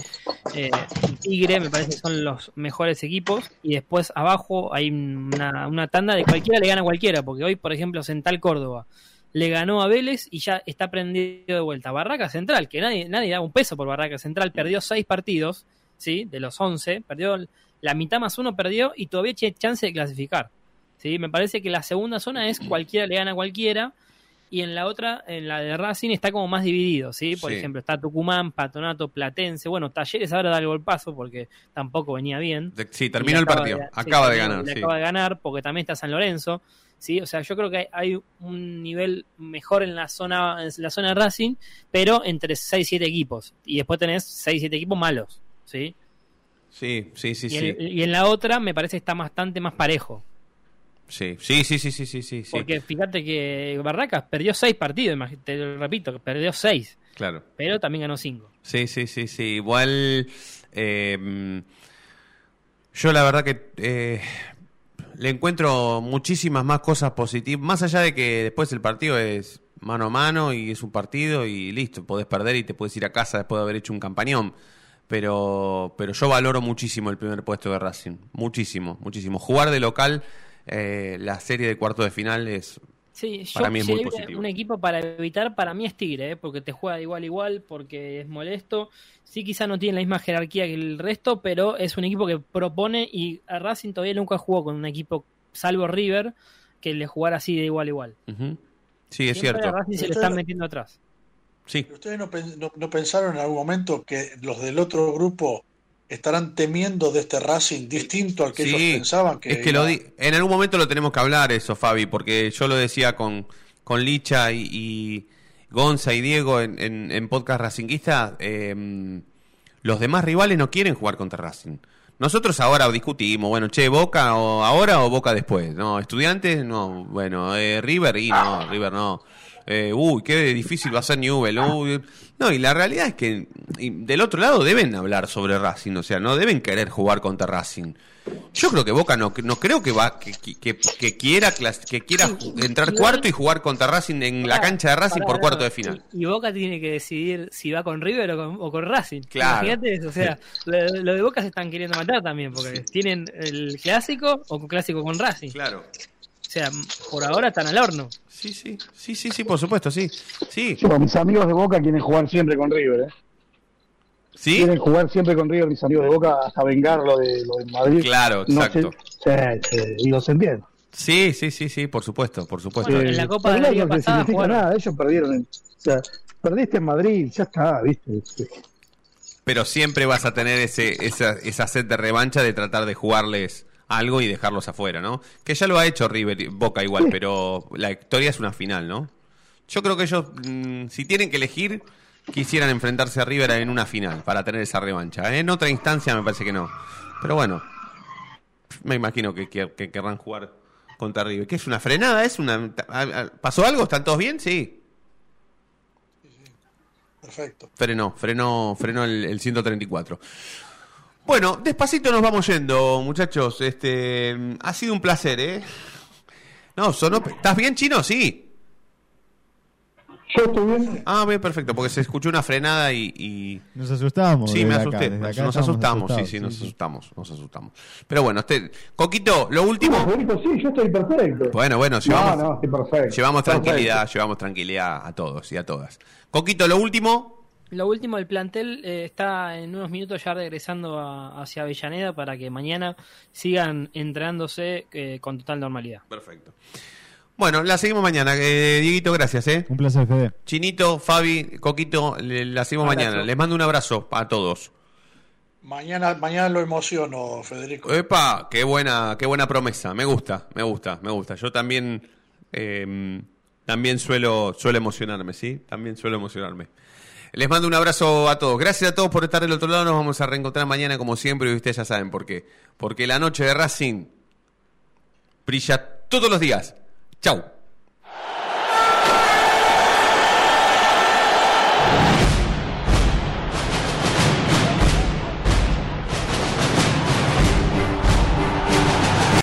eh, Tigre me parece que son los mejores equipos y después abajo hay una, una tanda de cualquiera le gana a cualquiera, porque hoy por ejemplo Central Córdoba le ganó a Vélez y ya está prendido de vuelta. Barraca Central, que nadie, nadie da un peso por Barraca Central, perdió seis partidos, ¿sí? De los 11, perdió la mitad más uno, perdió y todavía tiene chance de clasificar. ¿Sí? Me parece que la segunda zona es cualquiera le gana a cualquiera y en la otra, en la de Racing, está como más dividido, ¿sí? Por Sí. ejemplo, está Tucumán, Patronato, Platense, bueno, Talleres ahora da el golpazo porque tampoco venía bien. De- sí, terminó el partido. de- sí, acaba de ganar, sí. acaba de ganar porque también está San Lorenzo, ¿sí? O sea, yo creo que hay, hay un nivel mejor en la zona en la zona de Racing, pero entre 6 7 equipos y después tenés 6 7 equipos malos, ¿sí? Sí, sí, sí, y, sí. y en la otra me parece que está bastante más parejo. Sí, sí, sí, sí, sí, sí, sí. Porque fíjate que Barracas perdió 6 partidos, te lo repito, perdió 6, Claro. pero también ganó 5. Sí, sí, sí, sí. Igual, eh, yo la verdad que eh, le encuentro muchísimas más cosas positivas, más allá de que después el partido es mano a mano y es un partido y listo, podés perder y te puedes ir a casa después de haber hecho un campañón. Pero, pero yo valoro muchísimo el primer puesto de Racing, muchísimo, muchísimo. Jugar de local eh, la serie de cuarto de final es Sí, yo, para mí es si muy positivo. un equipo para evitar, para mí es Tigre, ¿eh? porque te juega de igual a igual, porque es molesto. Sí, quizá no tiene la misma jerarquía que el resto, pero es un equipo que propone y a Racing todavía nunca jugó con un equipo, salvo River, que le jugara así de igual a igual. Sí, es Siempre cierto. a Racing se le Ustedes- están metiendo atrás. Sí. ¿Ustedes no, no- no pensaron en algún momento que los del otro grupo estarán temiendo de este Racing distinto al que ellos pensaban que es que lo di- en algún momento lo tenemos que hablar eso, Fabi, porque yo lo decía con, con Licha y, y Gonza y Diego en, en, en podcast racinguista, eh, los demás rivales no quieren jugar contra Racing. Nosotros ahora discutimos, bueno, che, Boca o ahora o Boca después. No, estudiantes, no, bueno, eh, River y no, River no. Eh, uy, qué difícil va a ser Newell. uy. No, y la realidad es que del otro lado deben hablar sobre Racing, o sea, no deben querer jugar contra Racing. Yo creo que Boca no, no creo que va que, que, que quiera que quiera entrar cuarto y jugar contra Racing en la cancha de Racing por cuarto de final. Y Boca tiene que decidir si va con River o con, o con Racing. Claro. Imagínate eso, o sea, lo, lo de Boca se están queriendo matar también, porque tienen el clásico o clásico con Racing. Claro. O sea, por ahora están al horno. Sí, sí, sí, sí, sí, por supuesto, sí. Sí. Mis amigos de Boca quieren jugar siempre con River, ¿eh? ¿Sí? Quieren jugar siempre con River, mis amigos de Boca, hasta vengar lo de, lo de Madrid. Claro, No exacto. sé, sí, sí, y los entiendo. Sí, sí, sí, sí, por supuesto, por supuesto. Bueno, en la Copa de la Liga no pasada significa jugaron. nada, ellos perdieron. en- o sea, perdiste en Madrid, ya está, ¿viste? Pero siempre vas a tener ese, esa, esa sed de revancha de tratar de jugarles algo y dejarlos afuera, ¿no? Que ya lo ha hecho River, Boca igual, pero la historia es una final, ¿no? Yo creo que ellos, mm, si tienen que elegir, quisieran enfrentarse a River en una final para tener esa revancha. En otra instancia me parece que no. Pero bueno, me imagino que, que- que querrán jugar contra River. ¿Qué es una frenada? ¿Es una ¿Pasó algo? ¿Están todos bien? Sí. Perfecto. Frenó, frenó, frenó el, el 134. Bueno, despacito nos vamos yendo, muchachos. Este, ha sido un placer, ¿eh? No, sonó. ¿Estás bien, chino? Sí. Yo estoy bien. Ah, bien, perfecto, porque se escuchó una frenada y. y- Nos asustamos. Sí, me acá, asusté. nos asustamos, sí, sí, nos asustamos, nos asustamos. Pero bueno, este, Coquito, lo No, último. Sí, yo estoy perfecto. Bueno, bueno, No, llevamos, no, estoy perfecto. llevamos Perfecto. tranquilidad, llevamos tranquilidad a todos y a todas. Coquito, lo último. Lo último, el plantel eh, está en unos minutos ya regresando a- hacia Avellaneda para que mañana sigan entrenándose eh, con total normalidad. Perfecto. Bueno, la seguimos mañana. Eh, Dieguito, gracias, ¿eh? Un placer, Fede. Chinito, Fabi, Coquito, le- la seguimos Abrazo. mañana. Les mando un abrazo a todos. Mañana, mañana lo emociono, Federico. Epa, qué buena, qué buena promesa. Me gusta, me gusta, me gusta. Yo también eh, también suelo, suelo emocionarme, ¿sí? También suelo emocionarme. Les mando un abrazo a todos. Gracias a todos por estar del otro lado. Nos vamos a reencontrar mañana como siempre y ustedes ya saben por qué. Porque la noche de Racing brilla todos los días. Chau.